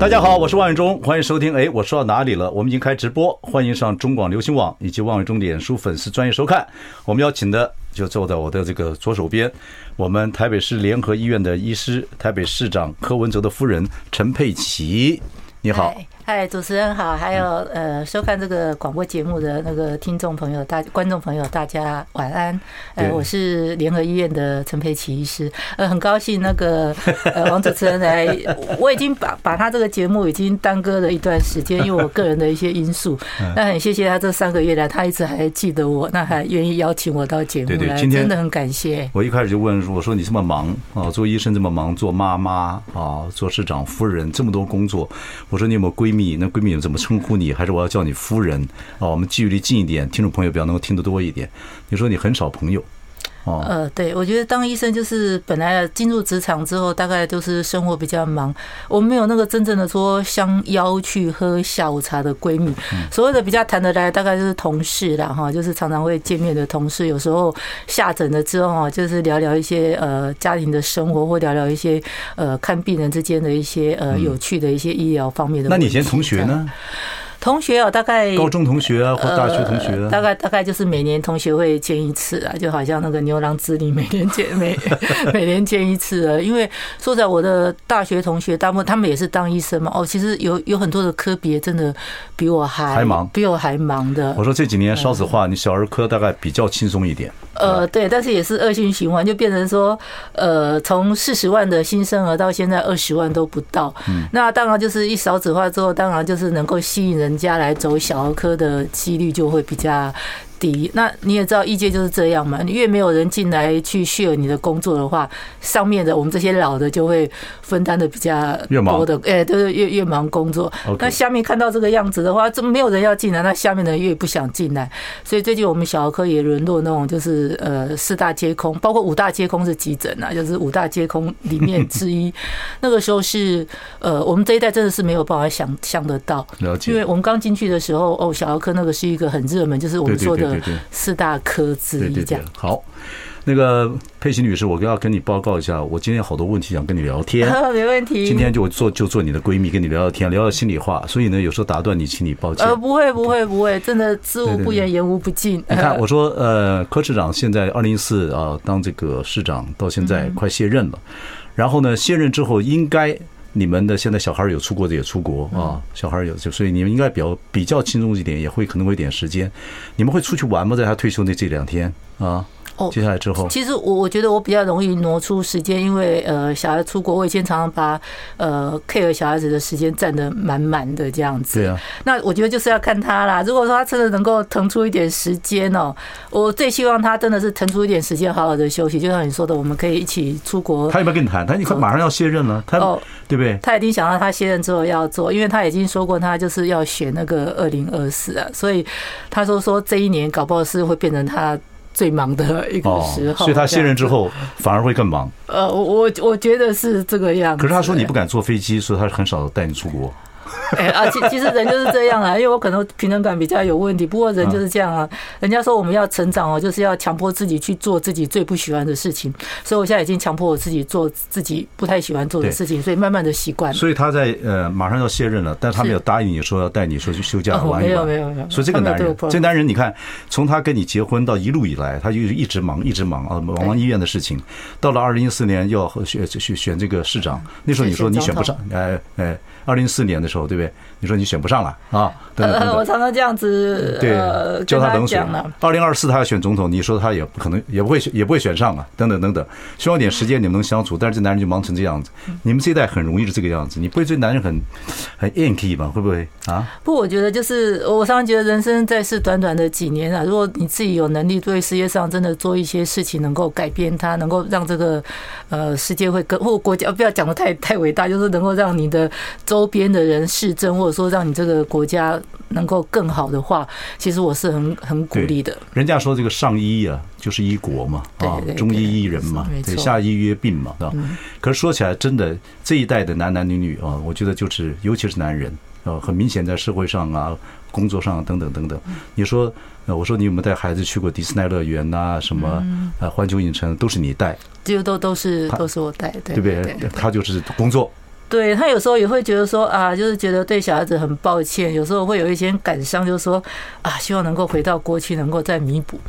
大家好，我是万伟忠，欢迎收听。哎，我说到哪里了？我们已经开直播，欢迎上中广流行网以及万伟忠脸书粉丝专业收看。我们邀请的就坐在我的这个左手边，我们台北市联合医院的医师，台北市长柯文哲的夫人陈佩琪，你好。嗨，主持人好，还有呃，收看这个广播节目的那个听众朋友、大观众朋友，大家晚安。呃，我是联合医院的陈佩琪医师，呃，很高兴那个 呃王主持人来，我已经把把他这个节目已经耽搁了一段时间，因为我个人的一些因素。那很谢谢他这三个月来，他一直还记得我，那还愿意邀请我到节目来，今天真的很感谢。我一开始就问我说：“你这么忙啊，做医生这么忙，做妈妈啊，做市长夫人这么多工作，我说你有没有闺蜜？”你那闺蜜怎么称呼你？还是我要叫你夫人？啊，我们距离近一点，听众朋友比较能够听得多一点。你说你很少朋友。哦，呃，对，我觉得当医生就是本来进入职场之后，大概就是生活比较忙，我们没有那个真正的说相邀去喝下午茶的闺蜜。所谓的比较谈得来，大概就是同事啦，哈，就是常常会见面的同事。有时候下诊了之后啊，就是聊聊一些呃家庭的生活，或聊聊一些呃看病人之间的一些呃有趣的一些医疗方面的。那你以前同学呢？同学哦，大概高中同学啊，或大学同学啊，大概大概就是每年同学会见一次啊，就好像那个牛郎织女每年见每 每年见一次啊。因为说在我的大学同学，大部分他们也是当医生嘛。哦，其实有有很多的科别真的比我还还忙，比我还忙的。我说这几年少子化，你小儿科大概比较轻松一点。呃，对，但是也是恶性循环，就变成说，呃，从四十万的新生儿到现在二十万都不到。嗯，那当然就是一少子化之后，当然就是能够吸引人人家来走小儿科的几率就会比较。第一，那你也知道，医界就是这样嘛。你越没有人进来去 share 你的工作的话，上面的我们这些老的就会分担的比较多的，哎，都是越越忙工作。那下面看到这个样子的话，怎么没有人要进来？那下面的人越不想进来。所以最近我们小儿科也沦落那种，就是呃四大皆空，包括五大皆空是急诊啊，就是五大皆空里面之一。那个时候是呃，我们这一代真的是没有办法想象得到，因为我们刚进去的时候，哦，小儿科那个是一个很热门，就是我们说的。对对，四大科之一这样。好，那个佩奇女士，我要跟你报告一下，我今天有好多问题想跟你聊天。没问题。今天就做就做你的闺蜜，跟你聊聊天，聊聊心里话。所以呢，有时候打断你，请你抱歉。呃，不会，不会，不会，真的知无不言，言无不尽。你看，我说，呃，柯市长现在二零一四啊，当这个市长到现在快卸任了，然后呢，卸任之后应该。你们的现在小孩有出国的也出国啊，小孩有就所以你们应该比较比较轻松一点，也会可能会有点时间。你们会出去玩吗？在他退休那这两天啊？接下来之后，其实我我觉得我比较容易挪出时间，因为呃小孩出国，我以前常常把呃 care 小孩子的时间占得满满的这样子。对啊。那我觉得就是要看他啦。如果说他真的能够腾出一点时间哦，我最希望他真的是腾出一点时间，好好的休息。就像你说的，我们可以一起出国。他有没有跟你谈？他你快马上要卸任了，他对不对？他已经想到他卸任之后要做，因为他已经说过他就是要选那个二零二四啊，所以他说说这一年搞不好是会变成他。最忙的一个时候，所以他卸任之后反而会更忙。呃，我我觉得是这个样子。可是他说你不敢坐飞机，所以他很少带你出国。哎啊，其其实人就是这样啊，因为我可能平衡感比较有问题。不过人就是这样啊，人家说我们要成长哦，就是要强迫自己去做自己最不喜欢的事情。所以我现在已经强迫我自己做自己不太喜欢做的事情，所以慢慢的习惯。所以他在呃马上要卸任了，但他没有答应你说要带你说去休假玩一玩。没有没有没有。所以这个男人，这男人你看，从他跟你结婚到一路以来，他就一直忙一直忙啊，忙医院的事情。到了二零一四年要选选选这个市长，那时候你说你选不上，哎哎。二零一四年的时候，对不对？你说你选不上了啊？等等等等，我常常这样子对教他冷水。二零二四他要选总统，你说他也不可能，也不会选，也不会选上啊。等等等等，需要点时间你们能相处，但是这男人就忙成这样子。你们这一代很容易是这个样子，你不会对男人很很硬气吧？会不会啊？不，我觉得就是我常常觉得人生在世短短的几年啊，如果你自己有能力对世界上真的做一些事情，能够改变它，能够让这个呃世界会更或国家不要讲的太太伟大，就是能够让你的。周边的人市政，或者说让你这个国家能够更好的话，其实我是很很鼓励的。人家说这个上医啊，就是医国嘛，啊，中医医人嘛，对，下医约病嘛，对吧？可是说起来，真的这一代的男男女女啊，我觉得就是，尤其是男人啊，很明显在社会上啊。工作上等等等等，你说，我说你有没有带孩子去过迪士尼乐园呐？什么呃环球影城都是你带，就都都是都是我带，对不对？他就是工作，对他有时候也会觉得说啊，就是觉得对小孩子很抱歉，有时候会有一些感伤，就是说啊，希望能够回到过去，能够再弥补。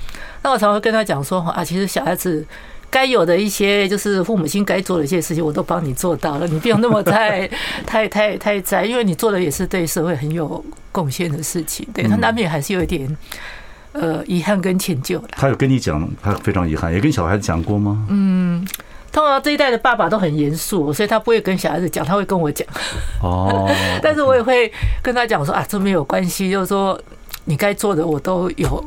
那我常会跟他讲说啊，其实小孩子。该有的一些就是父母亲该做的一些事情，我都帮你做到了，你不用那么太 太太太在，因为你做的也是对社会很有贡献的事情。对，他难免还是有一点呃遗憾跟歉疚的。他有跟你讲，他非常遗憾，也跟小孩子讲过吗？嗯，通常这一代的爸爸都很严肃，所以他不会跟小孩子讲，他会跟我讲。哦，但是我也会跟他讲说啊，这没有关系，就是说你该做的我都有。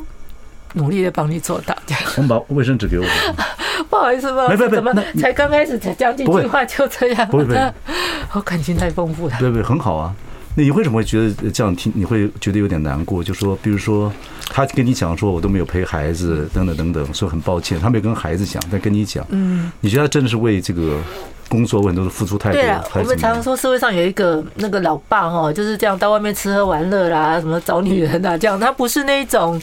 努力的帮你做到，这样。我们把卫生纸给我。不好意思，不好意思，怎么才刚开始才讲几句话就这样？不会，不会，我感情太丰富了。对对，很好啊。那你为什么会觉得这样听？你会觉得有点难过？就说，比如说，他跟你讲说，我都没有陪孩子，等等等等，说很抱歉，他没有跟孩子讲，但跟你讲。嗯。你觉得他真的是为这个工作为很多的付出太多？对啊，我们常常说社会上有一个那个老爸哦，就是这样到外面吃喝玩乐啦，什么找女人啊，这样他不是那种。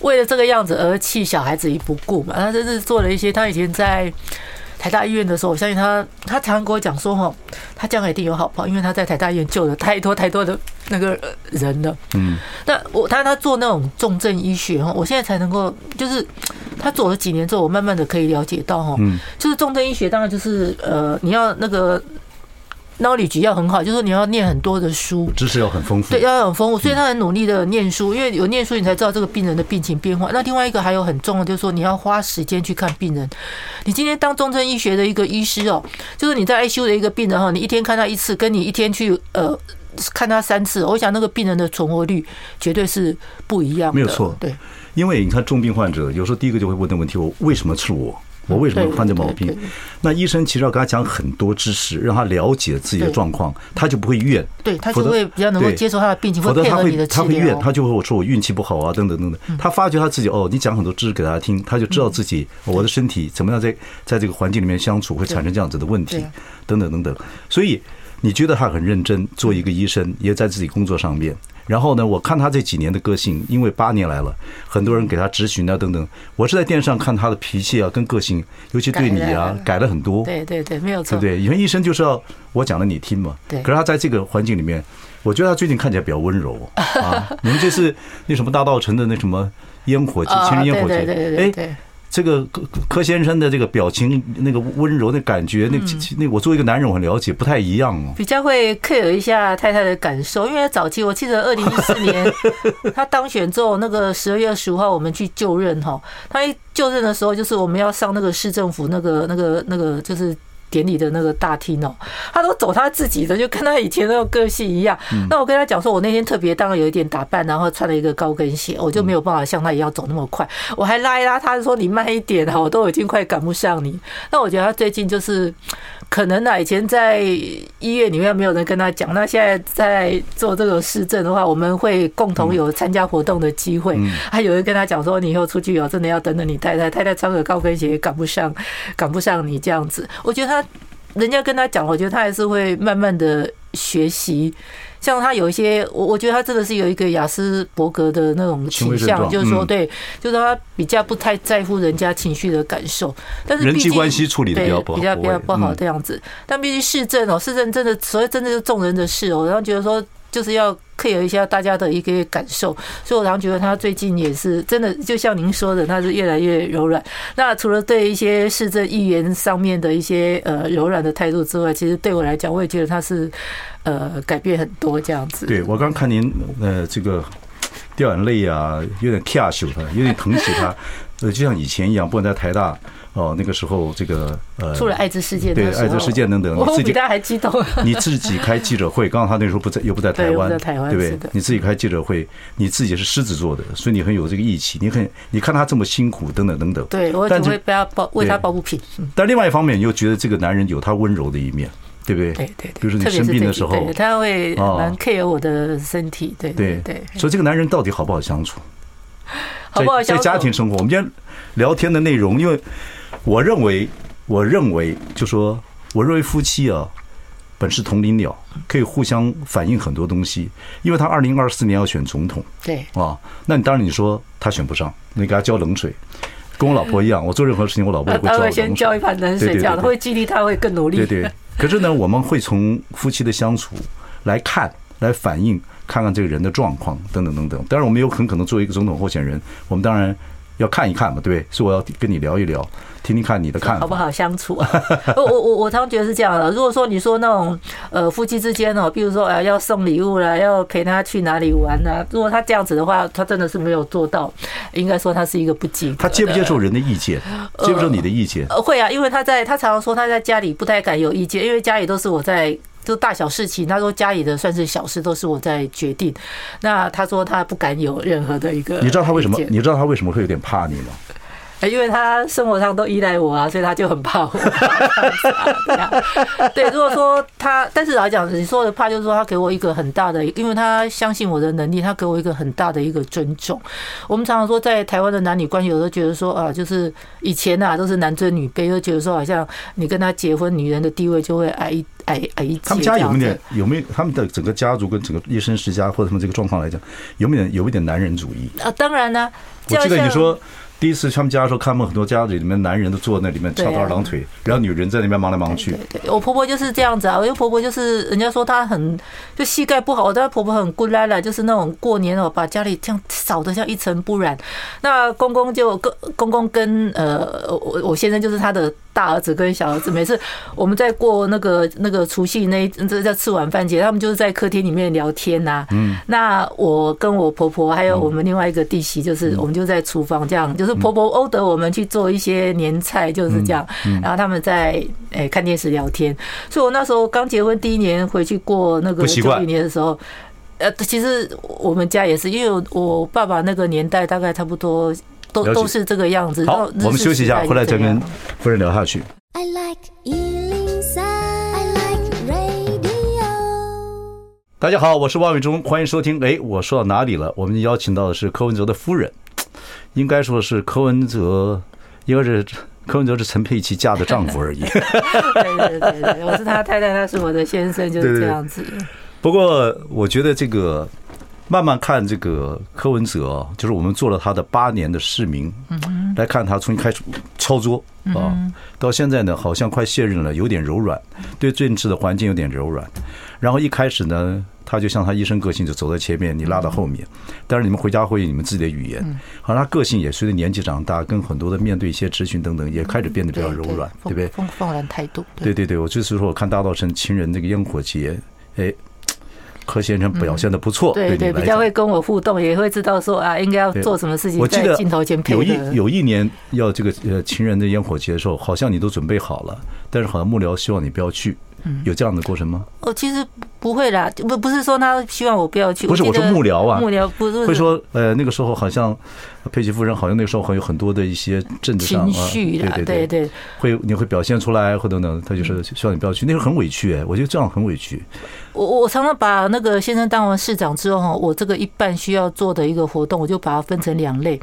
为了这个样子而弃小孩子于不顾嘛？他真是做了一些。他以前在台大医院的时候，我相信他，他常常跟我讲说：“哈，他将来一定有好报，因为他在台大医院救了太多太多的那个人了。”嗯，那我他他做那种重症医学哈，我现在才能够，就是他做了几年之后，我慢慢的可以了解到哈，就是重症医学当然就是呃，你要那个。Knowledge 要很好，就是说你要念很多的书，知识要很丰富，对，要很丰富，所以他很努力的念书，因为有念书你才知道这个病人的病情变化。那另外一个还有很重要，就是说你要花时间去看病人。你今天当重症医学的一个医师哦，就是你在 ICU 的一个病人哈，你一天看他一次，跟你一天去呃看他三次，我想那个病人的存活率绝对是不一样的。没有错，对，因为你看重病患者，有时候第一个就会问的问题：我为什么是我？我为什么犯这毛病？那医生其实要跟他讲很多知识，让他了解自己的状况，他就不会怨。对，他就会比较能够接受他的病情，否则他会他会怨，他就会我说我运气不好啊，等等等等。他发觉他自己哦，你讲很多知识给他听，他就知道自己我的身体怎么样在在这个环境里面相处会产生这样子的问题，等等等等。所以你觉得他很认真做一个医生，也在自己工作上面。然后呢，我看他这几年的个性，因为八年来了，很多人给他咨询啊等等。我是在电视上看他的脾气啊跟个性，尤其对你啊改了很多。对对对，没有错。对不对？以前医生就是要我讲了你听嘛。对。可是他在这个环境里面，我觉得他最近看起来比较温柔啊。你们这是那什么大道城的那什么烟火气，情人烟火节。对对对对。这个柯柯先生的这个表情，那个温柔的感觉，那那我作为一个男人，我很了解，不太一样哦。比较会 care 一下太太的感受，因为早期我记得二零一四年 他当选之后，那个十二月二十五号我们去就任哈，他一就任的时候，就是我们要上那个市政府那个那个那个就是。典礼的那个大厅哦，他都走他自己的，就跟他以前那种个性一样。那我跟他讲说，我那天特别当然有一点打扮，然后穿了一个高跟鞋，我就没有办法像他一样走那么快。我还拉一拉他，说你慢一点啊，我都已经快赶不上你。那我觉得他最近就是可能啊，以前在医院里面没有人跟他讲，那现在在做这个市政的话，我们会共同有参加活动的机会。还有人跟他讲说，你以后出去哦，真的要等等你太太，太太穿个高跟鞋赶不上，赶不上你这样子。我觉得他。人家跟他讲，我觉得他还是会慢慢的学习。像他有一些，我我觉得他真的是有一个雅斯伯格的那种倾向，就是说，对，就是他比较不太在乎人家情绪的感受。但是，人际关系处理的比较不好，比较比较不好这样子。但毕竟市政哦，市政真的所谓真的是众人的事哦，然后觉得说。就是要 care 一下大家的一个感受，所以我常觉得他最近也是真的，就像您说的，他是越来越柔软。那除了对一些市政议员上面的一些呃柔软的态度之外，其实对我来讲，我也觉得他是呃改变很多这样子。对，我刚看您呃这个掉眼泪啊，有点 care 他，有点疼惜他，呃，就像以前一样，不管在台大。哦，那个时候这个呃，出了艾滋事件，对艾滋事件等等，我比大家还激动。你自己开记者会，刚好他那时候不在，又不在台湾，对不对？你自己开记者会，你自己是狮子座的，所以你很有这个义气。你很，你看他这么辛苦，等等等等。对，我只会不要抱为他抱不平。但另外一方面，你又觉得这个男人有他温柔的一面。对不对？对对对。比如说你生病的时候，对，他会蛮 care 我的身体。对对对。所以这个男人到底好不好相处？好不好相处？在家庭生活，我们今天聊天的内容，因为我认为，我认为，就说我认为夫妻啊。本是同林鸟，可以互相反映很多东西。因为他二零二四年要选总统，对啊，那你当然你说他选不上，你给他浇冷水，跟我老婆一样，我做任何事情，我老婆也会会先浇一盆冷水，这样会激励他会更努力。对对。可是呢，我们会从夫妻的相处来看，来反映，看看这个人的状况等等等等。当然，我们有很可能作为一个总统候选人，我们当然。要看一看嘛，对不对？所以我要跟你聊一聊，听听看你的看法，好不好相处 啊？我我我我常常觉得是这样的。如果说你说那种呃夫妻之间哦，比如说啊要送礼物啦，要陪他去哪里玩啊？如果他这样子的话，他真的是没有做到。应该说他是一个不及格。他接不接受人的意见？接不接受你的意见？呃，会啊，因为他在他常常说他在家里不太敢有意见，因为家里都是我在。就大小事情，他说家里的算是小事，都是我在决定。那他说他不敢有任何的一个。你知道他为什么？你知道他为什么会有点怕你吗？因为他生活上都依赖我啊，所以他就很怕我。对，如果说他，但是来讲，你说的怕就是说他给我一个很大的，因为他相信我的能力，他给我一个很大的一个尊重。我们常常说，在台湾的男女关系，有时候觉得说啊，就是以前啊都是男尊女卑，就觉得说好像你跟他结婚，女人的地位就会矮一矮矮一截。他们家有没有点有没有他们的整个家族跟整个叶生世家或者他们这个状况来讲，有没有有一点男人主义啊？当然呢，我记得你说。第一次他们家的时候，看他们很多家里里面男人都坐在那里面翘着二郎腿，然后女人在那边忙来忙去。我婆婆就是这样子啊，我因为婆婆就是人家说她很就膝盖不好，但婆婆很孤来了，就是那种过年哦，把家里这样扫得像一尘不染。那公公就跟公公跟呃我我先生就是他的大儿子跟小儿子，每次我们在过那个那个除夕那这在吃晚饭节，他们就是在客厅里面聊天呐。嗯。那我跟我婆婆还有我们另外一个弟媳，就是我们就在厨房这样，就是。婆婆欧得我们去做一些年菜，就是这样。然后他们在诶看电视聊天。所以我那时候刚结婚第一年回去过那个九一年的时候，呃，其实我们家也是，因为我爸爸那个年代大概差不多都都是这个样子。好，我们休息一下，回来再跟夫人聊下去。I like 103，I like radio。大家好，我是王伟忠，欢迎收听。哎，我说到哪里了？我们邀请到的是柯文哲的夫人。应该说是柯文哲，应该是柯文哲是陈佩琪嫁的丈夫而已。对对对对，我是他太太，他是我的先生，就是这样子。不过我觉得这个慢慢看这个柯文哲，就是我们做了他的八年的市民，来看他从一开始操作啊，到现在呢，好像快卸任了，有点柔软，对政治的环境有点柔软。然后一开始呢。他就像他一生个性，就走在前面，你拉到后面。但是你们回家会有你们自己的语言。好像，他个性也随着年纪长大，跟很多的面对一些咨询等等，也开始变得比较柔软，对不对？放放软态度。对对对，我就是说，我看大稻埕情人这个烟火节，哎，柯先生表现的不错，对对，比较会跟我互动，也会知道说啊，应该要做什么事情。我记得镜头前有一有一年要这个呃情人的烟火节的时候，好像你都准备好了，但是好像幕僚希望你不要去，有这样的过程吗？哦，其实。不会啦，不不是说他希望我不要去。不是我说幕僚啊，幕僚不是会说呃那个时候好像佩奇夫人好像那个时候还有很多的一些政治上情绪啦，对对，会你会表现出来或等等，他就是希望你不要去，那时候很委屈哎，我觉得这样很委屈。我我常常把那个先生当完市长之后，我这个一半需要做的一个活动，我就把它分成两类。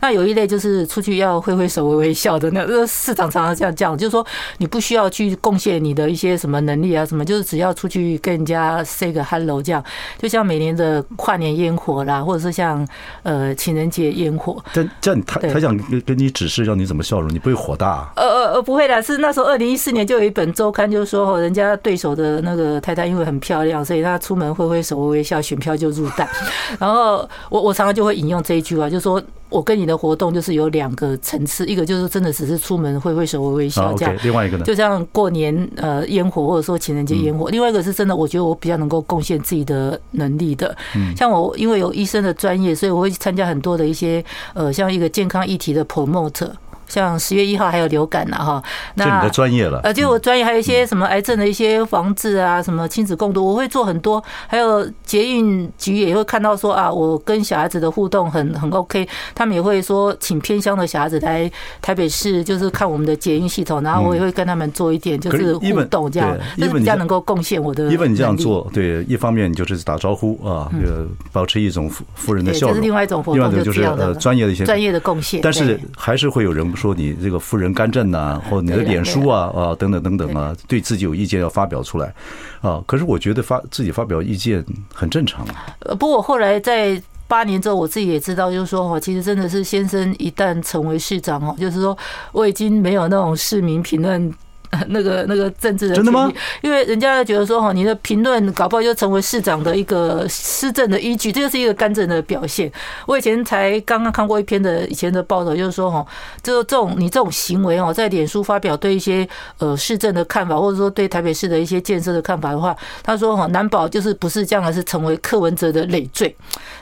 那有一类就是出去要挥挥手、微微笑的，那个市长常常这样讲，就是说你不需要去贡献你的一些什么能力啊什么，就是只要出去跟人家。啊，say 个 hello，这样就像每年的跨年烟火啦，或者是像呃情人节烟火。但这样他他想跟跟你指示让你怎么笑容，你不会火大啊？呃呃呃，不会的，是那时候二零一四年就有一本周刊，就是说人家对手的那个太太因为很漂亮，所以他出门挥挥手微微笑，选票就入袋。然后我我常常就会引用这一句话，就是说。我跟你的活动就是有两个层次，一个就是真的只是出门挥挥手、微微笑这样，另外一个呢，就像过年呃烟火或者说情人节烟火。另外一个是真的，我觉得我比较能够贡献自己的能力的。像我因为有医生的专业，所以我会参加很多的一些呃像一个健康议题的 promote。像十月一号还有流感呐哈。那就你的专业了。呃，就我专业还有一些什么癌症的一些防治啊，什么亲子共读，我会做很多。还有捷运局也会看到说啊，我跟小孩子的互动很很 OK，他们也会说请偏乡的小孩子来台北市，就是看我们的捷运系统，然后我也会跟他们做一点就是互动这样，这是比较能够贡献我的。因为你这样做，对，一方面你就是打招呼啊，呃，保持一种富人的笑容，这是另外一种活动，另外就是呃专业的一些专业的贡献。但是还是会有人说你这个夫人干政呐，或你的脸书啊啊等等等等啊，对自己有意见要发表出来啊。可是我觉得发自己发表意见很正常啊。呃，不过我后来在八年之后，我自己也知道，就是说哈，其实真的是先生一旦成为市长哦，就是说我已经没有那种市民评论。那个那个政治的，真的吗？因为人家觉得说哈，你的评论搞不好就成为市长的一个施政的依据，这就是一个干政的表现。我以前才刚刚看过一篇的以前的报道，就是说哈，就这种你这种行为哦，在脸书发表对一些呃市政的看法，或者说对台北市的一些建设的看法的话，他说哈，难保就是不是这样，而是成为柯文哲的累赘。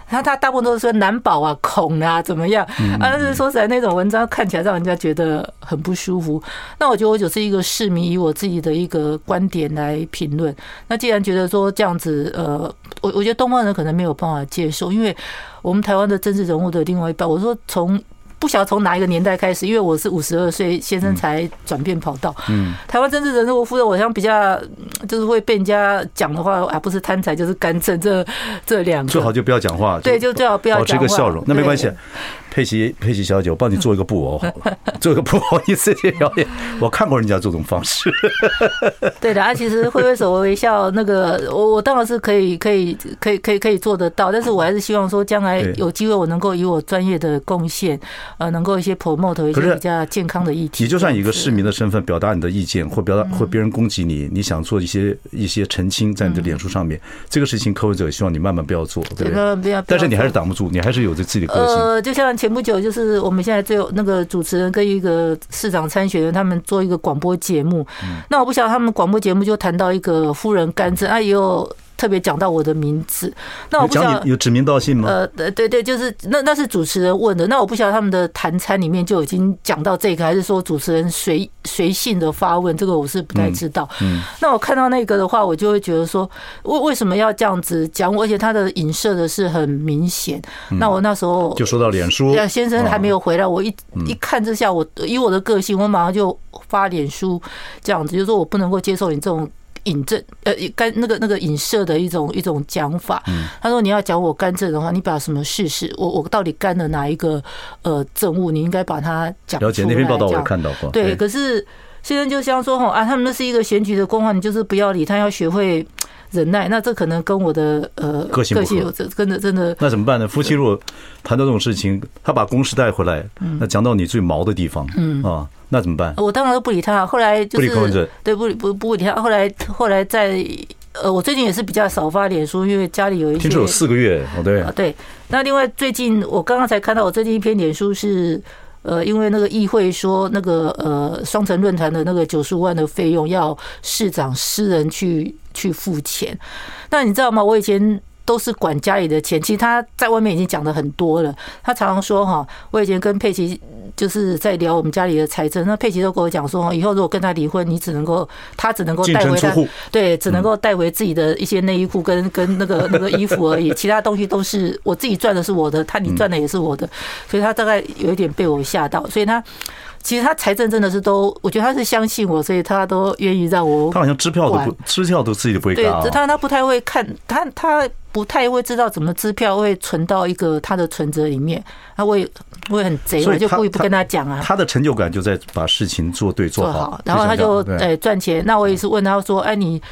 他他大部分都是说难保啊、恐啊怎么样啊？但是说实在，那种文章看起来让人家觉得很不舒服。那我觉得我就是一个市民，以我自己的一个观点来评论。那既然觉得说这样子，呃，我我觉得东方人可能没有办法接受，因为我们台湾的政治人物的另外一半，我说从。不晓得从哪一个年代开始，因为我是五十二岁，先生才转变跑道。嗯，台湾政治人物，夫人，我像比较就是会被人家讲的话，啊，不是贪财就是干政，这这两个最好就不要讲话。对，就最好不要讲话，保持一个笑容，那没关系。佩奇，佩奇小姐，我帮你做一个布偶好了，做一个布偶一次性表演。我看过人家这种方式。对的，啊，其实挥挥手微笑，那个我我当然是可以可以可以可以可以做得到，但是我还是希望说，将来有机会我能够以我专业的贡献，呃，能够一些 promote 一些比较健康的议题。你就算以一个市民的身份表达你的意见，或表达或别人攻击你，你想做一些一些澄清，在你的脸书上面，这个事情柯文哲希望你慢慢不要做，对不对？不要。但是你还是挡不住，你还是有着自己的个性。呃，就像。前不久，就是我们现在最有那个主持人跟一个市长参选人，他们做一个广播节目。那我不晓得他们广播节目就谈到一个夫人干政啊，也有。特别讲到我的名字，那我不晓得有指名道姓吗？呃，对对，就是那那是主持人问的，那我不晓得他们的谈餐里面就已经讲到这个，还是说主持人随随性的发问，这个我是不太知道。嗯，那我看到那个的话，我就会觉得说，为为什么要这样子讲？而且他的影射的是很明显。那我那时候就说到脸书，先生还没有回来，我一一看之下，我以我的个性，我马上就发脸书这样子，就是说我不能够接受你这种。引证呃，干那个那个影射的一种一种讲法。他说：“你要讲我干政的话，你把什么事实，我我到底干了哪一个呃政务，你应该把它讲。”了解那篇报道，我看到过。对，可是现在就像说哈啊，他们那是一个选举的公话，你就是不要理他，要学会忍耐。那这可能跟我的呃个性有这真的真的。那怎么办呢？夫妻如果谈到这种事情，他把公事带回来，那讲到你最毛的地方，嗯啊。那怎么办？我当然都不理他。后来就是不理对，不理不不理他。后来后来在呃，我最近也是比较少发脸书，因为家里有一些。听说有四个月哦，对。啊对。那另外最近我刚刚才看到，我最近一篇脸书是呃，因为那个议会说那个呃双城论坛的那个九十五万的费用要市长私人去去付钱。那你知道吗？我以前。都是管家里的钱，其实他在外面已经讲的很多了。他常常说哈，我以前跟佩奇就是在聊我们家里的财政，那佩奇都跟我讲说，以后如果跟他离婚，你只能够他只能够带回他，对，只能够带回自己的一些内衣裤跟跟那个 那个衣服而已，其他东西都是我自己赚的，是我的，他你赚的也是我的，所以他大概有一点被我吓到，所以他。其实他财政真的是都，我觉得他是相信我，所以他都愿意让我。他好像支票都不，支票都自己都不会对，他他不太会看，他他不太会知道怎么支票会存到一个他的存折里面。他会会很贼，我就故意不跟他讲啊。他的成就感就在把事情做对做好，然后他就哎赚钱。那我也是问他说，哎你。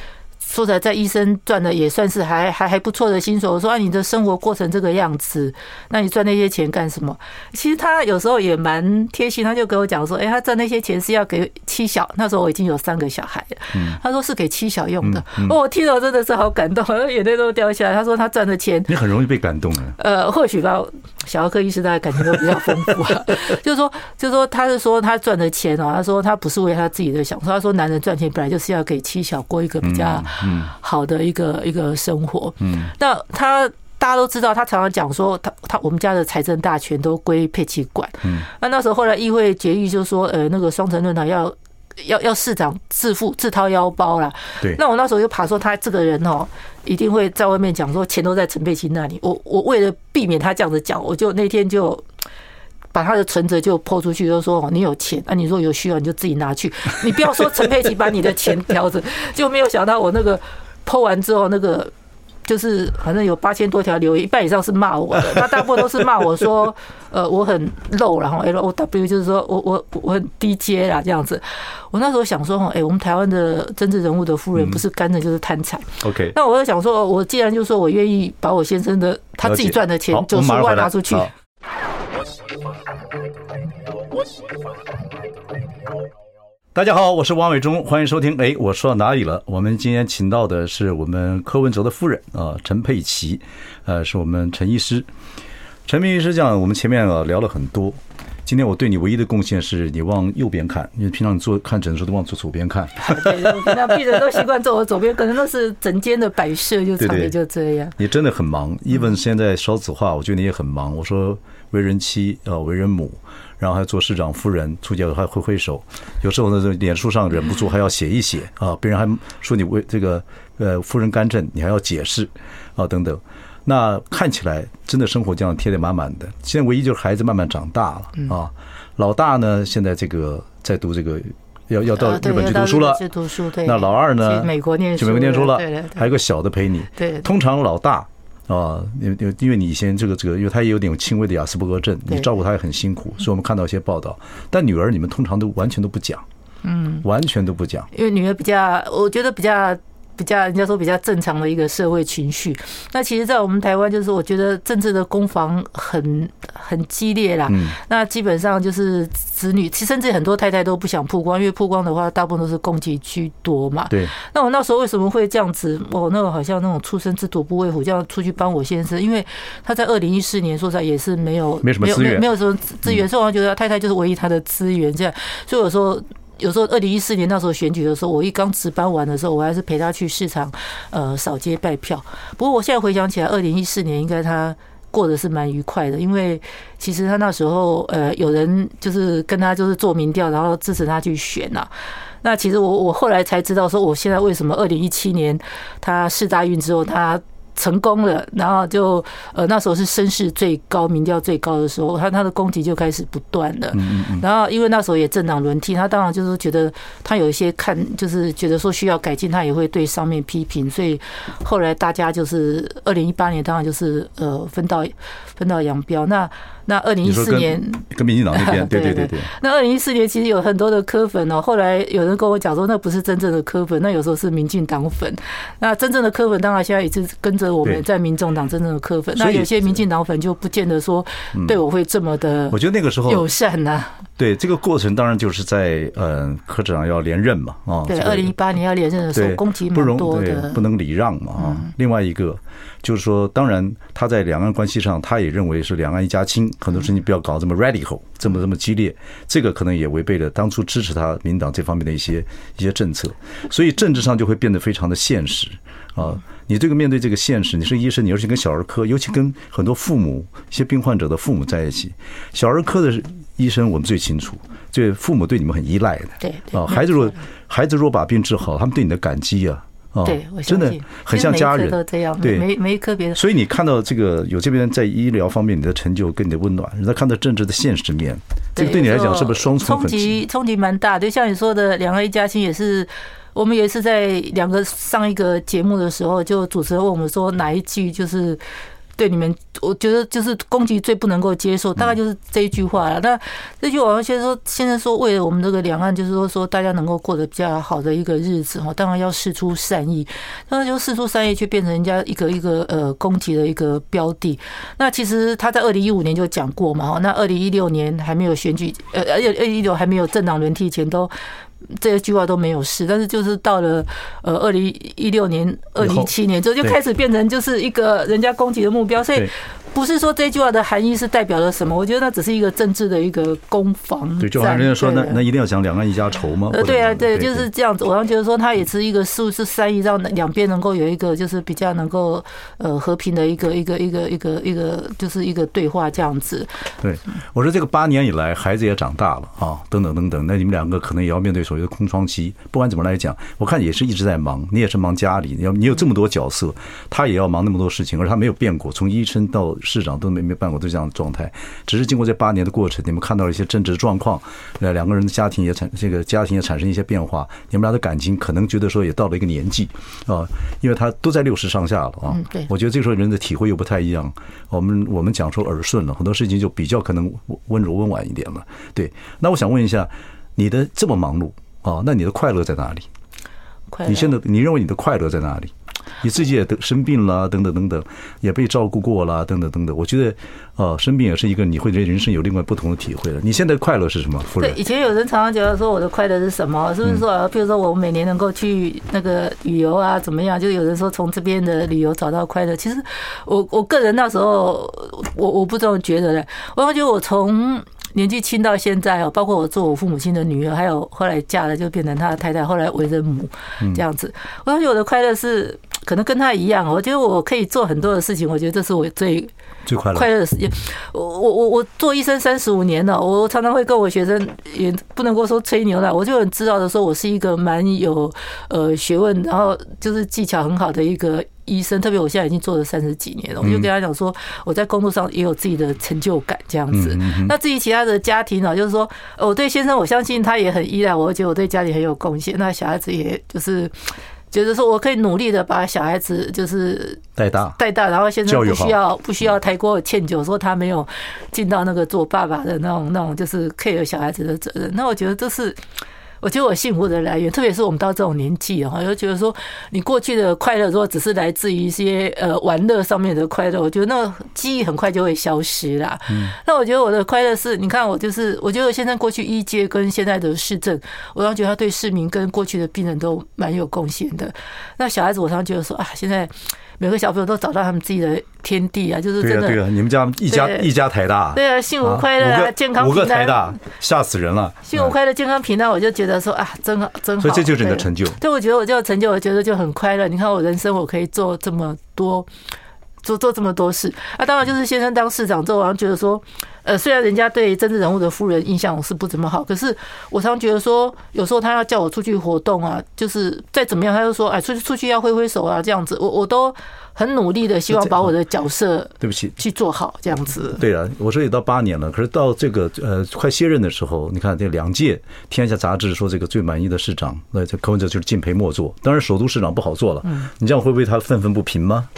说实在，在医生赚的也算是还还还不错的薪水。我说啊，你的生活过成这个样子，那你赚那些钱干什么？其实他有时候也蛮贴心，他就跟我讲说，哎，他赚那些钱是要给妻小。那时候我已经有三个小孩了，他说是给妻小用的。哦，我听了真的是好感动，眼泪都掉下来。他说他赚的钱，你很容易被感动啊。呃，或许吧，小儿科医师大家感情都比较丰富啊。就是说，就是说，他是说他赚的钱哦，他说他不是为他自己的享受。他说男人赚钱本来就是要给妻小过一个比较。嗯，好的一个一个生活。嗯，那他大家都知道，他常常讲说，他他我们家的财政大权都归佩奇管。嗯，那那时候后来议会决议就说，呃，那个双城论坛要要要市长自付自掏腰包啦。对。那我那时候就怕说，他这个人哦，一定会在外面讲说钱都在陈佩琪那里。我我为了避免他这样子讲，我就那天就把他的存折就抛出去，就说哦，你有钱啊，你说有需要你就自己拿去，你不要说陈佩琪把你的钱叼着，就没有想到我那个抛完之后那个。就是反正有八千多条留言，一半以上是骂我的，那大部分都是骂我说，呃，我很 low，然后 L O W 就是说我我我很低阶啦这样子。我那时候想说，哎，我们台湾的政治人物的夫人不是干的就是贪财。OK，那我就想说，我既然就说我愿意把我先生的他自己赚的钱九十万拿出去。大家好，我是王伟忠，欢迎收听。哎，我说到哪里了？我们今天请到的是我们柯文哲的夫人啊，陈佩琪，呃，是我们陈医师。陈明医师讲，我们前面啊聊了很多。今天我对你唯一的贡献是你往右边看，因为平常你坐看诊的时候都往左左边看。对，那病人都习惯坐我左边，可能都是整间的摆设就差别就这样。你真的很忙，even 现在少子化，我觉得你也很忙。我说为人妻啊，为人母。然后还做市长夫人，出去还挥挥手，有时候呢，这脸书上忍不住还要写一写啊，别人还说你为这个呃夫人干政，你还要解释啊等等。那看起来真的生活这样贴得满满的。现在唯一就是孩子慢慢长大了啊，老大呢现在这个在读这个要要到日本去读书了，读书对。那老二呢？去美国念书，去美国念书了，还有个小的陪你。对，通常老大。啊，因因因为你以前这个这个，因为他也有点轻微的雅斯伯格症，你照顾他也很辛苦，所以我们看到一些报道。但女儿你们通常都完全都不讲，嗯，完全都不讲，因为女儿比较，我觉得比较。比较人家说比较正常的一个社会情绪，那其实，在我们台湾，就是我觉得政治的攻防很很激烈啦。那基本上就是子女，其实甚至很多太太都不想曝光，因为曝光的话，大部分都是攻击居多嘛。对。那我那时候为什么会这样子？我那个好像那种出生之犊不畏虎，这样出去帮我先生，因为他在二零一四年说实在也是没有没什么资源，没有什么资源，所以我觉得太太就是唯一他的资源，这样。所以有时候。有时候，二零一四年那时候选举的时候，我一刚值班完的时候，我还是陪他去市场，呃，扫街拜票。不过我现在回想起来，二零一四年应该他过得是蛮愉快的，因为其实他那时候，呃，有人就是跟他就是做民调，然后支持他去选呐。那其实我我后来才知道，说我现在为什么二零一七年他世大运之后他。成功了，然后就呃那时候是声势最高、民调最高的时候，他他的攻击就开始不断了。然后因为那时候也政党轮替，他当然就是觉得他有一些看，就是觉得说需要改进，他也会对上面批评。所以后来大家就是二零一八年，当然就是呃分道分道扬镳。那那二零一四年跟民进党那边，对对对对。那二零一四年其实有很多的科粉哦，后来有人跟我讲说，那不是真正的科粉，那有时候是民进党粉。那真正的科粉当然现在也是跟着我们在民众党真正的科粉。那有些民进党粉就不见得说对我会这么的，我觉得那个时候友善呐。对这个过程，当然就是在呃科长要连任嘛啊。对，二零一八年要连任的时候，攻击蛮多的，不能礼让嘛啊。另外一个。就是说，当然他在两岸关系上，他也认为是两岸一家亲，很多事情不要搞这么 radical，这么这么激烈，这个可能也违背了当初支持他民党这方面的一些一些政策，所以政治上就会变得非常的现实啊。你这个面对这个现实，你是医生，你要去跟小儿科，尤其跟很多父母、一些病患者的父母在一起，小儿科的医生我们最清楚，这父母对你们很依赖的，对啊，孩子若孩子若把病治好，他们对你的感激啊。哦，对，真的很像家人，都这样，对，没没个别的。所以你看到这个有这边在医疗方面你的成就跟你的温暖，人家看到政治的现实面，这个对你来讲是不是双重冲击？冲击蛮大，就像你说的，两个一家亲也是，我们也是在两个上一个节目的时候，就主持人问我们说哪一句就是。对你们，我觉得就是攻击最不能够接受，大概就是这一句话了。那这句话先说，现在说为了我们这个两岸，就是说说大家能够过得比较好的一个日子哈，当然要试出善意，当然就试出善意，却变成人家一个一个呃攻击的一个标的。那其实他在二零一五年就讲过嘛，那二零一六年还没有选举，呃，而且二零一六还没有政党轮替前都。这些句话都没有事，但是就是到了呃二零一六年、二零一七年之后，就开始变成就是一个人家攻击的目标，所以不是说这句话的含义是代表了什么？我觉得那只是一个政治的一个攻防。对，就好像人家说，那那一定要讲两岸一家愁吗？呃，对啊，对，就是这样子。我刚觉得说，他也是一个是不是善意，让两边能够有一个就是比较能够呃和平的一个一个一个一个一个就是一个对话这样子。对，我说这个八年以来，孩子也长大了啊，等等等等。那你们两个可能也要面对所谓的空窗期。不管怎么来讲，我看也是一直在忙，你也是忙家里，你要你有这么多角色，他也要忙那么多事情，而他没有变过，从医生到市长都没没办过都这样的状态，只是经过这八年的过程，你们看到了一些政治状况，呃，两个人的家庭也产这个家庭也产生一些变化，你们俩的感情可能觉得说也到了一个年纪啊，因为他都在六十上下了啊。对，我觉得这时候人的体会又不太一样。我们我们讲说耳顺了，很多事情就比较可能温柔温婉一点了。对，那我想问一下，你的这么忙碌啊，那你的快乐在哪里？快乐？你现在你认为你的快乐在哪里？你自己也得生病了，等等等等，也被照顾过了，等等等等。我觉得，呃，生病也是一个你会对人生有另外不同的体会了。你现在快乐是什么？夫人？对，以前有人常常觉得说我的快乐是什么？是不是说，比如说我每年能够去那个旅游啊，怎么样？就有人说从这边的旅游找到快乐。其实我我个人那时候，我我不这么觉得的。我发觉我从。年纪轻到现在哦，包括我做我父母亲的女儿，还有后来嫁了就变成他的太太，后来为人母这样子。我发觉我的快乐是可能跟他一样，我觉得我可以做很多的事情，我觉得这是我最最快乐快乐的时间。我我我我做医生三十五年了，我常常会跟我学生，也不能够说吹牛了，我就很知道的说，我是一个蛮有呃学问，然后就是技巧很好的一个。医生，特别我现在已经做了三十几年了，我就跟他讲说，我在工作上也有自己的成就感这样子。那至于其他的家庭呢，就是说，我对先生，我相信他也很依赖我，而且我对家里很有贡献。那小孩子也就是觉得说我可以努力的把小孩子就是带大带大，然后现在不需要不需要太过歉疚，说他没有尽到那个做爸爸的那种那种就是 care 小孩子的责任。那我觉得这是。我觉得我幸福的来源，特别是我们到这种年纪啊，就觉得说，你过去的快乐如果只是来自于一些呃玩乐上面的快乐，我觉得那个记忆很快就会消失啦。嗯。那我觉得我的快乐是，你看我就是，我觉得现在过去医界跟现在的市政，我常觉得他对市民跟过去的病人都蛮有贡献的。那小孩子，我常觉得说啊，现在。每个小朋友都找到他们自己的天地啊，就是真的。对啊，对啊，你们家一家一家台大。对啊，幸福快乐啊，健康平安。五个台大，吓死人了。幸福快乐，健康平安，我就觉得说啊，真好，真好。所以这就是你的成就。对，我觉得我这个成就，我觉得就很快乐。你看我人生，我可以做这么多。做做这么多事，啊，当然就是先生当市长之后，我好像觉得说，呃，虽然人家对政治人物的夫人印象是不怎么好，可是我常觉得说，有时候他要叫我出去活动啊，就是再怎么样，他就说，哎，出去出去要挥挥手啊，这样子，我我都很努力的希望把我的角色，对不起，去做好这样子。对啊，我说也到八年了，可是到这个呃快卸任的时候，你看这两届《天下杂志》说这个最满意的市长，那这柯文哲就是敬陪末座。当然，首都市长不好做了，你这样会不会他愤愤不平吗？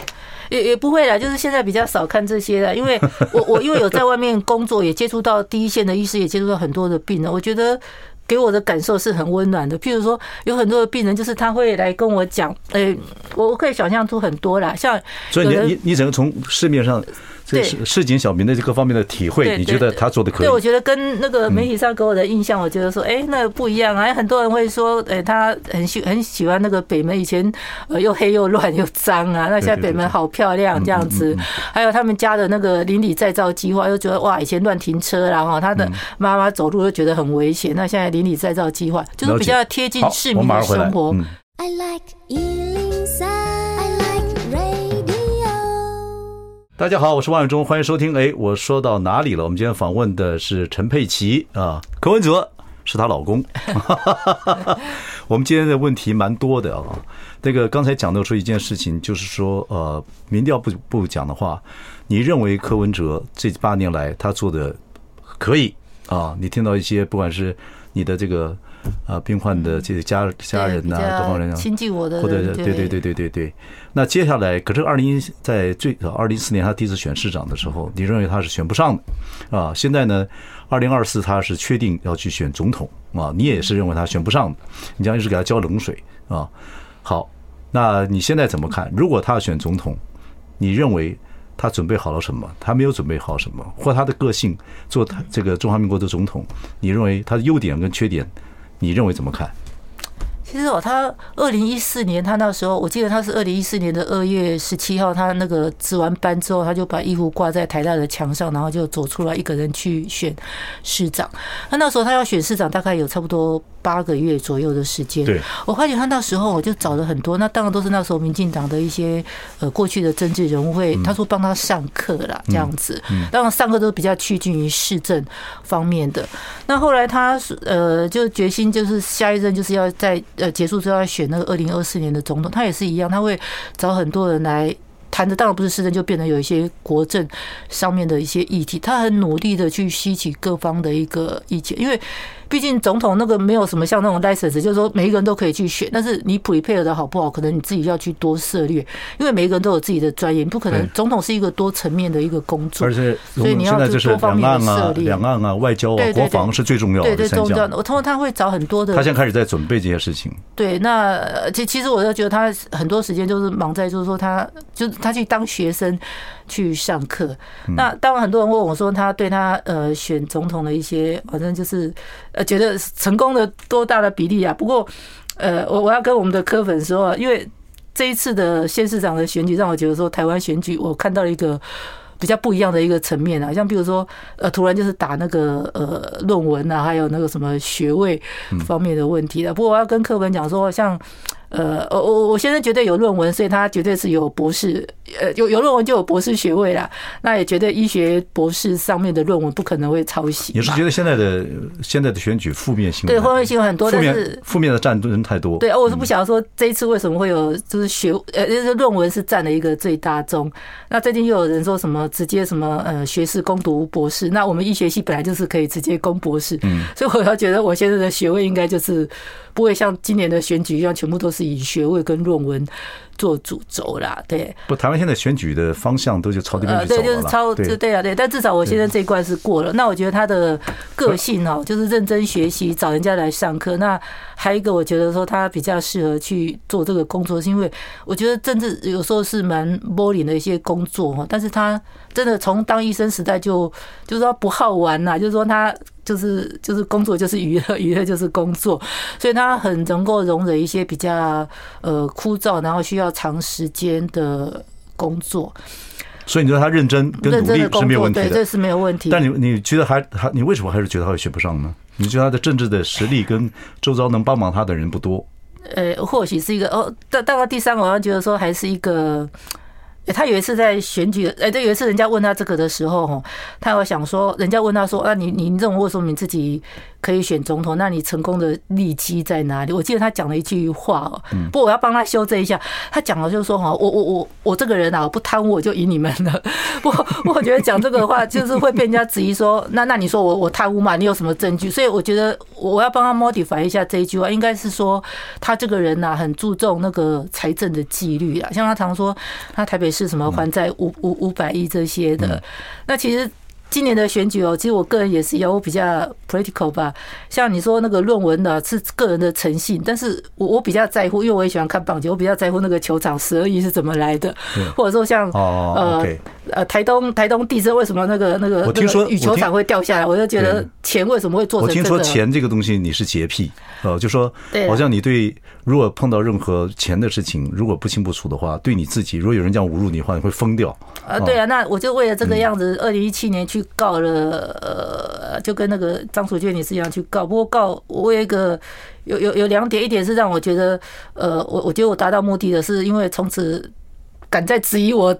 也也不会啦，就是现在比较少看这些了，因为 我我因为有在外面工作，也接触到第一线的医师，也接触到很多的病人，我觉得给我的感受是很温暖的。譬如说，有很多的病人，就是他会来跟我讲，诶，我我可以想象出很多啦，像所以你你你只能从市面上。这是市井小民的这各方面的体会，你觉得他做的可以？对，我觉得跟那个媒体上给我的印象，我觉得说，哎，那不一样啊。很多人会说，哎，他很喜很喜欢那个北门，以前呃又黑又乱又脏啊，那现在北门好漂亮这样子。还有他们家的那个邻里再造计划，又觉得哇，以前乱停车，然后他的妈妈走路又觉得很危险。那现在邻里再造计划就是比较贴近市民的生活。I like 大家好，我是万永忠，欢迎收听。哎，我说到哪里了？我们今天访问的是陈佩琪啊，柯文哲是她老公。我们今天的问题蛮多的啊。那个刚才讲到说一件事情，就是说呃，民调不不讲的话，你认为柯文哲这八年来他做的可以啊？你听到一些不管是你的这个。啊，病患的这个家家人呐，各方人啊，亲近我的，或者对对对对对对。那接下来，可是二零一在最早二零一四年他第一次选市长的时候，你认为他是选不上的啊？现在呢，二零二四他是确定要去选总统啊？你也是认为他选不上的？你将一直给他浇冷水啊？好，那你现在怎么看？如果他要选总统，你认为他准备好了什么？他没有准备好什么？或他的个性做他这个中华民国的总统，你认为他的优点跟缺点？你认为怎么看？其实哦，他二零一四年，他那时候我记得他是二零一四年的二月十七号，他那个值完班之后，他就把衣服挂在台大的墙上，然后就走出来一个人去选市长。他那时候他要选市长，大概有差不多八个月左右的时间。对，我发觉他那时候我就找了很多，那当然都是那时候民进党的一些呃过去的政治人物会，他说帮他上课啦，这样子。当然上课都比较趋近于市政方面的。那后来他呃就决心就是下一任就是要在。呃，结束之后要选那个二零二四年的总统，他也是一样，他会找很多人来谈的，当然不是市政，就变得有一些国政上面的一些议题，他很努力的去吸取各方的一个意见，因为。毕竟总统那个没有什么像那种 license，就是说每一个人都可以去选，但是你 prepare 的好不好，可能你自己要去多涉猎，因为每一个人都有自己的专业，你不可能总统是一个多层面的一个工作，而且所以你要就多方面的涉猎，两岸啊、外交啊、国防是最重要的，对对重要的。我通常他会找很多的，他现在开始在准备这些事情。对，那其其实我就觉得他很多时间就是忙在，就是说他就他去当学生去上课。那当然很多人问我说，他对他呃选总统的一些，反正就是。呃，觉得成功的多大的比例啊？不过，呃，我我要跟我们的科粉说，因为这一次的县市长的选举，让我觉得说台湾选举，我看到了一个比较不一样的一个层面啊。像比如说，呃，突然就是打那个呃论文啊，还有那个什么学位方面的问题了。不过我要跟科粉讲说，像。呃，我我我先生绝对有论文，所以他绝对是有博士，呃，有有论文就有博士学位啦。那也觉得医学博士上面的论文不可能会抄袭。你是觉得现在的现在的选举负面新闻，对负面新闻很多，但是负面的占人太多。对，我是不晓得说这一次为什么会有，就是学呃，就是论文是占了一个最大宗。那最近又有人说什么直接什么呃学士攻读博士，那我们医学系本来就是可以直接攻博士，嗯，所以我要觉得我现在的学位应该就是。不会像今年的选举一样，全部都是以学位跟论文做主轴啦。对，不，台湾现在选举的方向都就朝这边去走了。对，就是超，对对啊，对。但至少我现在这一关是过了。那我觉得他的个性哦，就是认真学习，找人家来上课。那还有一个，我觉得说他比较适合去做这个工作，是因为我觉得政治有时候是蛮 boring 的一些工作哈。但是他真的从当医生时代就就是说不好玩呐，就是说他。就是就是工作就是娱乐，娱乐就是工作，所以他很能够容忍一些比较呃枯燥，然后需要长时间的工作。所以你觉得他认真跟努力是没有问题的，对，这是没有问题。但你你觉得还还你为什么还是觉得他会学不上呢？你觉得他的政治的实力跟周遭能帮忙他的人不多？呃，或许是一个哦，到到了第三，我要觉得说还是一个。他有一次在选举，哎，对，有一次人家问他这个的时候，他有想说，人家问他说，啊，你你这种为什么你自己？可以选总统，那你成功的利基在哪里？我记得他讲了一句话哦，不过我要帮他修正一下。他讲了就是说哈，我我我我这个人啊，不贪污我就赢你们了。不，我觉得讲这个的话就是会被人家质疑说，那那你说我我贪污嘛？你有什么证据？所以我觉得我要帮他 modify 一下这一句话，应该是说他这个人呐，很注重那个财政的纪律啊。像他常说，他台北市什么还债五五五百亿这些的，那其实。今年的选举哦，其实我个人也是有比较 political 吧。像你说那个论文的是个人的诚信，但是我我比较在乎，因为我也喜欢看棒球，我比较在乎那个球场十二亿是怎么来的，或者说像呃呃台东台东地震为什么那个那个我听说羽球场会掉下来，我就觉得钱为什么会做成？我听说钱这个东西你是洁癖，呃，就说好像你对如果碰到任何钱的事情，如果不清不楚的话，对你自己如果有人这样侮辱你的话，你会疯掉。啊，对啊，那我就为了这个样子，二零一七年去。告了，呃，就跟那个张楚娟女士一样去告。不过告我有一个有有有两点，一点是让我觉得，呃，我我觉得我达到目的的是，因为从此敢再质疑我。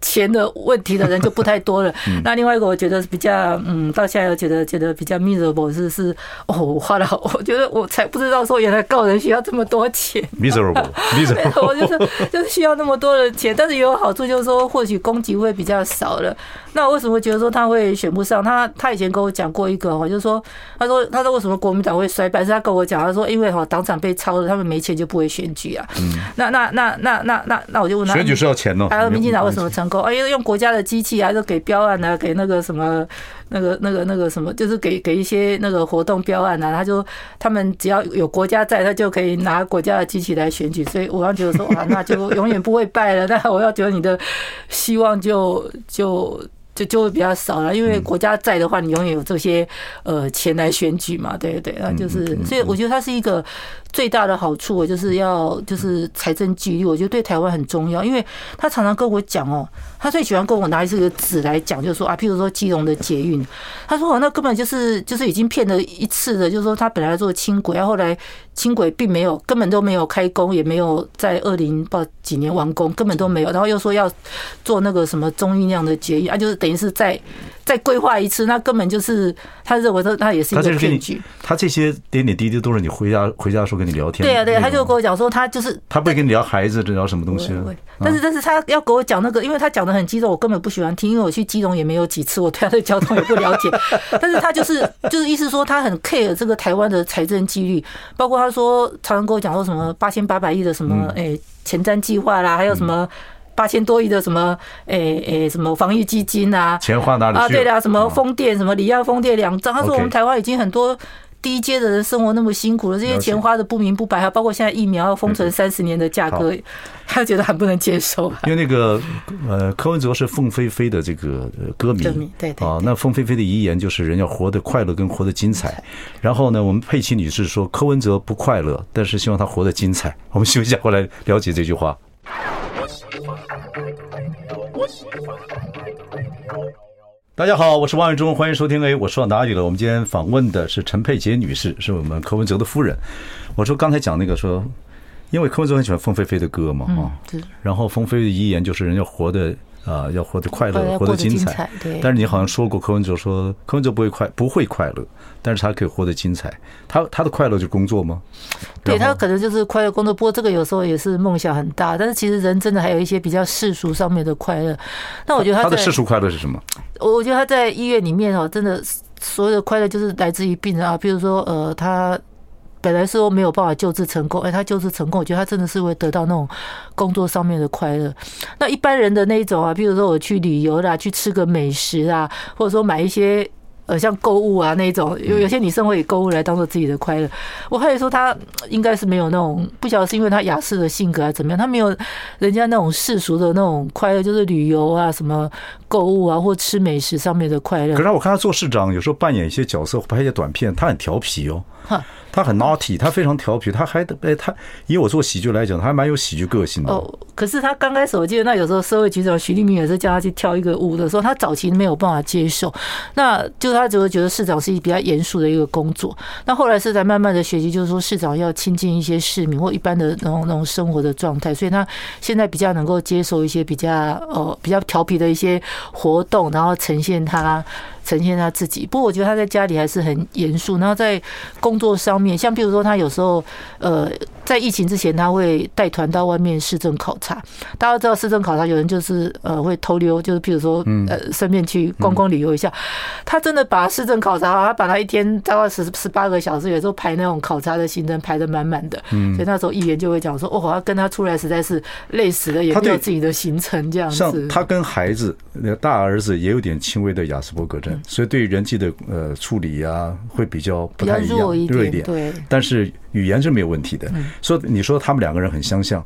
钱的问题的人就不太多了。那另外一个，我觉得比较，嗯，到现在我觉得觉得比较 miserable 是是哦，我花了，我觉得我才不知道说原来告人需要这么多钱。miserable，miserable，我 就是就是需要那么多的钱，但是也有好处，就是说或许供给会比较少了。那我为什么觉得说他会选不上？他他以前跟我讲过一个，就是说他说他说为什么国民党会衰败？是他跟我讲，他说因为哈党产被抄了，他们没钱就不会选举啊。那那那那那那那我就问他，选举是要钱哦。还有民进党为什么成功？哎，用国家的机器，啊，就给标案啊？给那个什么，那个、那个、那个什么，就是给给一些那个活动标案啊。他就他们只要有国家在，他就可以拿国家的机器来选举。所以我要觉得说啊，那就永远不会败了。那我要觉得你的希望就就就就会比较少了，因为国家在的话，你永远有这些呃钱来选举嘛。对对对，那就是所以我觉得他是一个。最大的好处，我就是要就是财政纪律，我觉得对台湾很重要，因为他常常跟我讲哦，他最喜欢跟我拿这个纸来讲，就是说啊，譬如说基隆的捷运，他说哦，那根本就是就是已经骗了一次的，就是说他本来做轻轨，后来轻轨并没有根本都没有开工，也没有在二零不几年完工，根本都没有，然后又说要做那个什么中运量的捷运啊，就是等于是在。再规划一次，那根本就是他认为说他也是一个骗局。他这些点点滴滴都是你回家回家的时候跟你聊天。对啊，对啊，他就跟我讲说他就是他不会跟你聊孩子，聊什么东西。但是但是他要跟我讲那个，因为他讲的很激动，我根本不喜欢听，因为我去基隆也没有几次，我对他的交通也不了解。但是他就是就是意思说他很 care 这个台湾的财政纪律，包括他说常常跟我讲说什么八千八百亿的什么诶前瞻计划啦，还有什么。八千多亿的什么诶诶什么防疫基金啊？钱花哪里去啊？对的，什么风电，什么里亚风电两张。他说我们台湾已经很多低阶的人生活那么辛苦了，这些钱花的不明不白，还包括现在疫苗要封存三十年的价格，他觉得很不能接受。因为那个呃，柯文哲是凤飞飞的这个歌迷，对对啊，那凤飞飞的遗言就是人要活得快乐跟活得精彩。然后呢，我们佩奇女士说柯文哲不快乐，但是希望他活得精彩。我们休息一下，过来了解这句话。大家好，我是王伟忠，欢迎收听。哎，我说到哪里了？我们今天访问的是陈佩杰女士，是我们柯文哲的夫人。我说刚才讲那个说，因为柯文哲很喜欢凤飞飞的歌嘛，啊，然后凤飞飞的遗言就是人要活得。啊，要活得快乐，活得精彩。对，但是你好像说过，柯文哲说，柯文哲不会快，不会快乐，但是他可以活得精彩。他他的快乐就工作吗？对，他可能就是快乐工作，不过这个有时候也是梦想很大。但是其实人真的还有一些比较世俗上面的快乐。那我觉得他他的世俗快乐是什么？我我觉得他在医院里面哦，真的所有的快乐就是来自于病人啊，比如说呃他。本来说没有办法救治成功，哎，他救治成功，我觉得他真的是会得到那种工作上面的快乐。那一般人的那一种啊，比如说我去旅游啦，去吃个美食啊，或者说买一些。呃，像购物啊那种，有有些女生会以购物来当做自己的快乐。我还说她应该是没有那种，不晓得是因为她雅士的性格还是怎么样，她没有人家那种世俗的那种快乐，就是旅游啊、什么购物啊或吃美食上面的快乐。可是我看他做市长，有时候扮演一些角色，拍一些短片，他很调皮哦。他很 naughty，他非常调皮，他还哎，他以我做喜剧来讲，他还蛮有喜剧个性的。哦，可是他刚开始我记得，那有时候社会局长徐立明也是叫他去跳一个舞的时候，他早期没有办法接受，那就。他只会觉得市长是一比较严肃的一个工作，那后来是在慢慢的学习，就是说市长要亲近一些市民或一般的那种那种生活的状态，所以他现在比较能够接受一些比较呃比较调皮的一些活动，然后呈现他。呈现他自己，不过我觉得他在家里还是很严肃。然后在工作上面，像比如说他有时候，呃，在疫情之前他会带团到外面市政考察。大家知道市政考察有人就是呃会偷溜，就是譬如说呃顺便去观光旅游一下。他真的把市政考察，他把他一天大概十十八个小时，有时候排那种考察的行程排的满满的。所以那时候议员就会讲说：“哦，我要跟他出来实在是累死了，也没有自己的行程这样子。”像他跟孩子，那个大儿子也有点轻微的亚斯伯格症。所以对于人际的呃处理啊，会比较不太一样，弱一点。对，但是语言是没有问题的。所以你说他们两个人很相像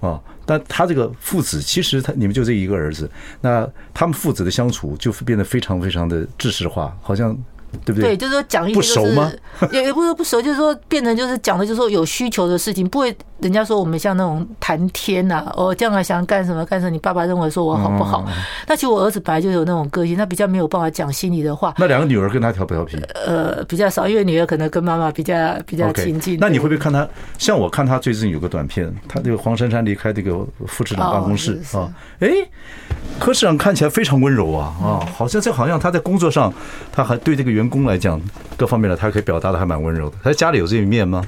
啊，但他这个父子其实他你们就这一个儿子，那他们父子的相处就变得非常非常的制式化，好像。对不对？对，就是说讲一些不熟吗？也也不是不熟，就是说变成就是讲的，就是说有需求的事情，不会人家说我们像那种谈天呐，哦，将来想干什么干什么，你爸爸认为说我好不好？那其实我儿子本来就有那种个性，他比较没有办法讲心里的话。那两个女儿跟他调不调皮？呃，比较少，因为女儿可能跟妈妈比较比较亲近。那你会不会看他？像我看他最近有个短片，他这个黄珊珊离开这个副市长办公室啊，哎，柯市长看起来非常温柔啊啊，好像这好像他在工作上他还对这个员工来讲，各方面的他可以表达的还蛮温柔的。他家里有这一面吗？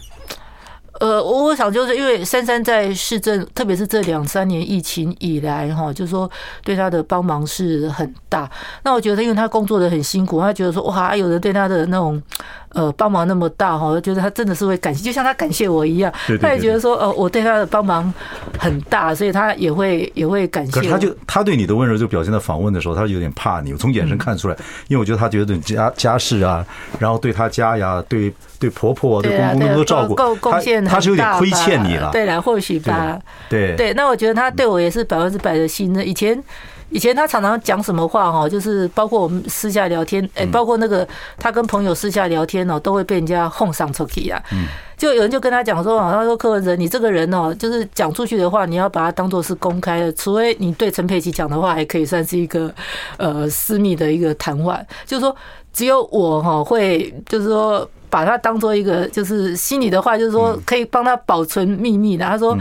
呃，我我想就是因为珊珊在市政，特别是这两三年疫情以来哈，就是说对他的帮忙是很大。那我觉得，因为他工作的很辛苦，他觉得说哇，有人对他的那种。呃，帮忙那么大哈，我觉得他真的是会感谢，就像他感谢我一样。他也觉得说，呃，我对他的帮忙很大，所以他也会也会感谢。可是他就他对你的温柔，就表现在访问的时候，他有点怕你。我从眼神看出来，因为我觉得他觉得你家家事啊，然后对他家呀，对对婆婆、对公公都照顾，够贡献，他是有点亏欠你了。对了，或许吧。对对，那我觉得他对我也是百分之百的信任。以前。以前他常常讲什么话哈，就是包括我们私下聊天，哎，包括那个他跟朋友私下聊天哦，都会被人家轰上出去啊。嗯。就有人就跟他讲说，他说柯文哲，你这个人哦，就是讲出去的话，你要把它当做是公开的，除非你对陈佩琪讲的话，还可以算是一个呃私密的一个谈话。就是说，只有我哈会，就是说把它当做一个就是心里的话，就是说可以帮他保存秘密的。他说。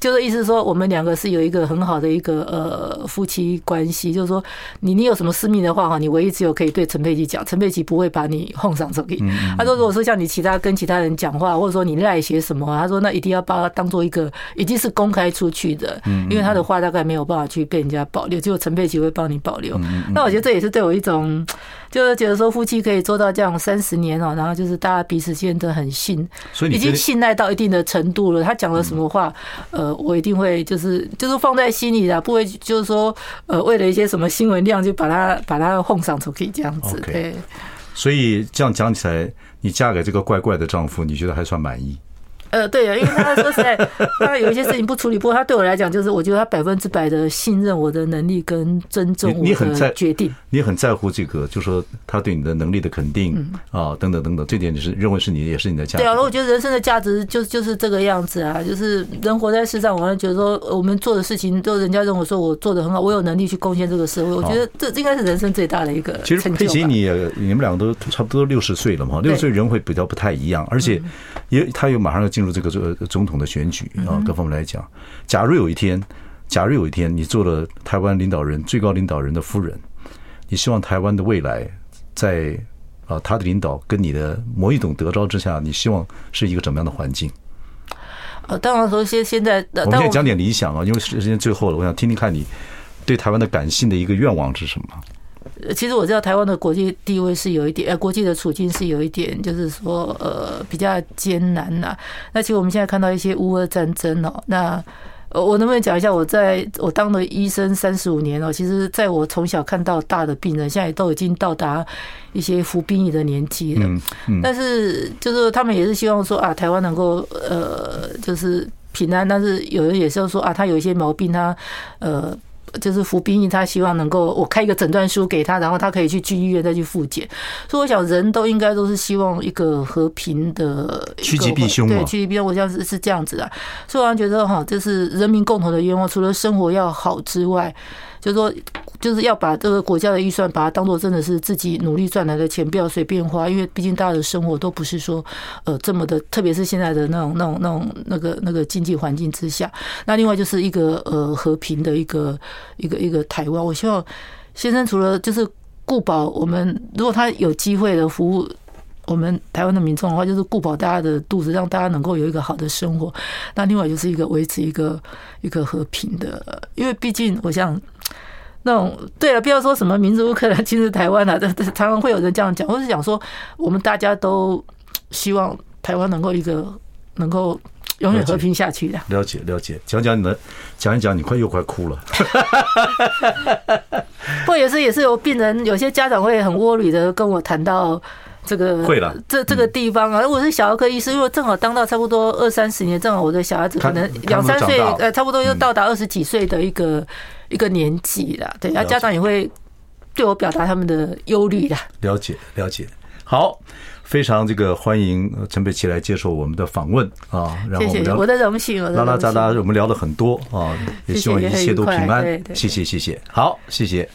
就是意思说，我们两个是有一个很好的一个呃夫妻关系。就是说，你你有什么私密的话哈，你唯一只有可以对陈佩琪讲，陈佩琪不会把你哄上手里。他说，如果说像你其他跟其他人讲话，或者说你赖写什么，他说那一定要把它当做一个已经是公开出去的，因为他的话大概没有办法去被人家保留，只有陈佩琪会帮你保留。那我觉得这也是对我一种，就是觉得说夫妻可以做到这样三十年哦，然后就是大家彼此间都很信，已经信赖到一定的程度了。他讲了什么话，呃。我一定会就是就是放在心里的，不会就是说呃为了一些什么新闻量就把它把它哄上出去这样子。对，所以这样讲起来，你嫁给这个怪怪的丈夫，你觉得还算满意？呃，对啊，因为他说实在，他有一些事情不处理，不过他对我来讲，就是我觉得他百分之百的信任我的能力跟尊重我的决定。你很在乎这个，就是说他对你的能力的肯定啊，等等等等，这点你是认为是你也是你的价值。对啊，我觉得人生的价值就就是这个样子啊，就是人活在世上，我觉得说我们做的事情，都人家认为说我做的很好，我有能力去贡献这个社会，我觉得这应该是人生最大的一个。其实佩奇，你你们两个都差不多六十岁了嘛，六十岁人会比较不太一样，而且也他又马上要进入这个这个总统的选举啊，各方面来讲，假如有一天，假如有一天你做了台湾领导人最高领导人的夫人，你希望台湾的未来在啊他的领导跟你的某一种德招之下，你希望是一个怎么样的环境？呃，当然说现现在，我们现在讲点理想啊，因为时间最后了，我想听听看你对台湾的感性的一个愿望是什么？其实我知道台湾的国际地位是有一点，呃，国际的处境是有一点，就是说，呃，比较艰难呐。那其实我们现在看到一些乌俄战争哦，那呃，我能不能讲一下？我在我当了医生三十五年哦，其实在我从小看到大的病人，现在都已经到达一些服兵役的年纪了。嗯嗯。但是就是他们也是希望说啊，台湾能够呃，就是平安。但是有人也是说啊，他有一些毛病，他呃。就是服兵役，他希望能够我开一个诊断书给他，然后他可以去军医院再去复检。所以我想，人都应该都是希望一个和平的趋吉避凶，对，趋吉避凶，我想是是这样子的。所以我觉得哈，这是人民共同的愿望，除了生活要好之外。就是说，就是要把这个国家的预算，把它当做真的是自己努力赚来的钱，不要随便花。因为毕竟大家的生活都不是说，呃，这么的，特别是现在的那种、那种、那种、那个、那个经济环境之下。那另外就是一个呃和平的一个一个一个台湾。我希望先生除了就是顾保我们，如果他有机会的服务我们台湾的民众的话，就是顾保大家的肚子，让大家能够有一个好的生活。那另外就是一个维持一个一个和平的，因为毕竟我想。那种对了，不要说什么民族乌克兰，今日台湾啊，这常常会有人这样讲。或是讲说，我们大家都希望台湾能够一个能够永远和平下去的。了解了解，讲讲你的，讲一讲，你快又快哭了。不也是也是有病人，有些家长会很窝里的跟我谈到这个会了，这这个地方啊。如果是小儿科医师，如果正好当到差不多二三十年，正好我的小孩子可能两三岁，呃，差不多又到达二十几岁的一个。一个年纪了，对，然后家长也会对我表达他们的忧虑的。了解，了解。好，非常这个欢迎陈佩琪来接受我们的访问啊。然后我们聊，我的荣幸。拉拉杂杂，我们聊了很多啊，也希望一切都平安。谢谢，谢谢。好，谢谢。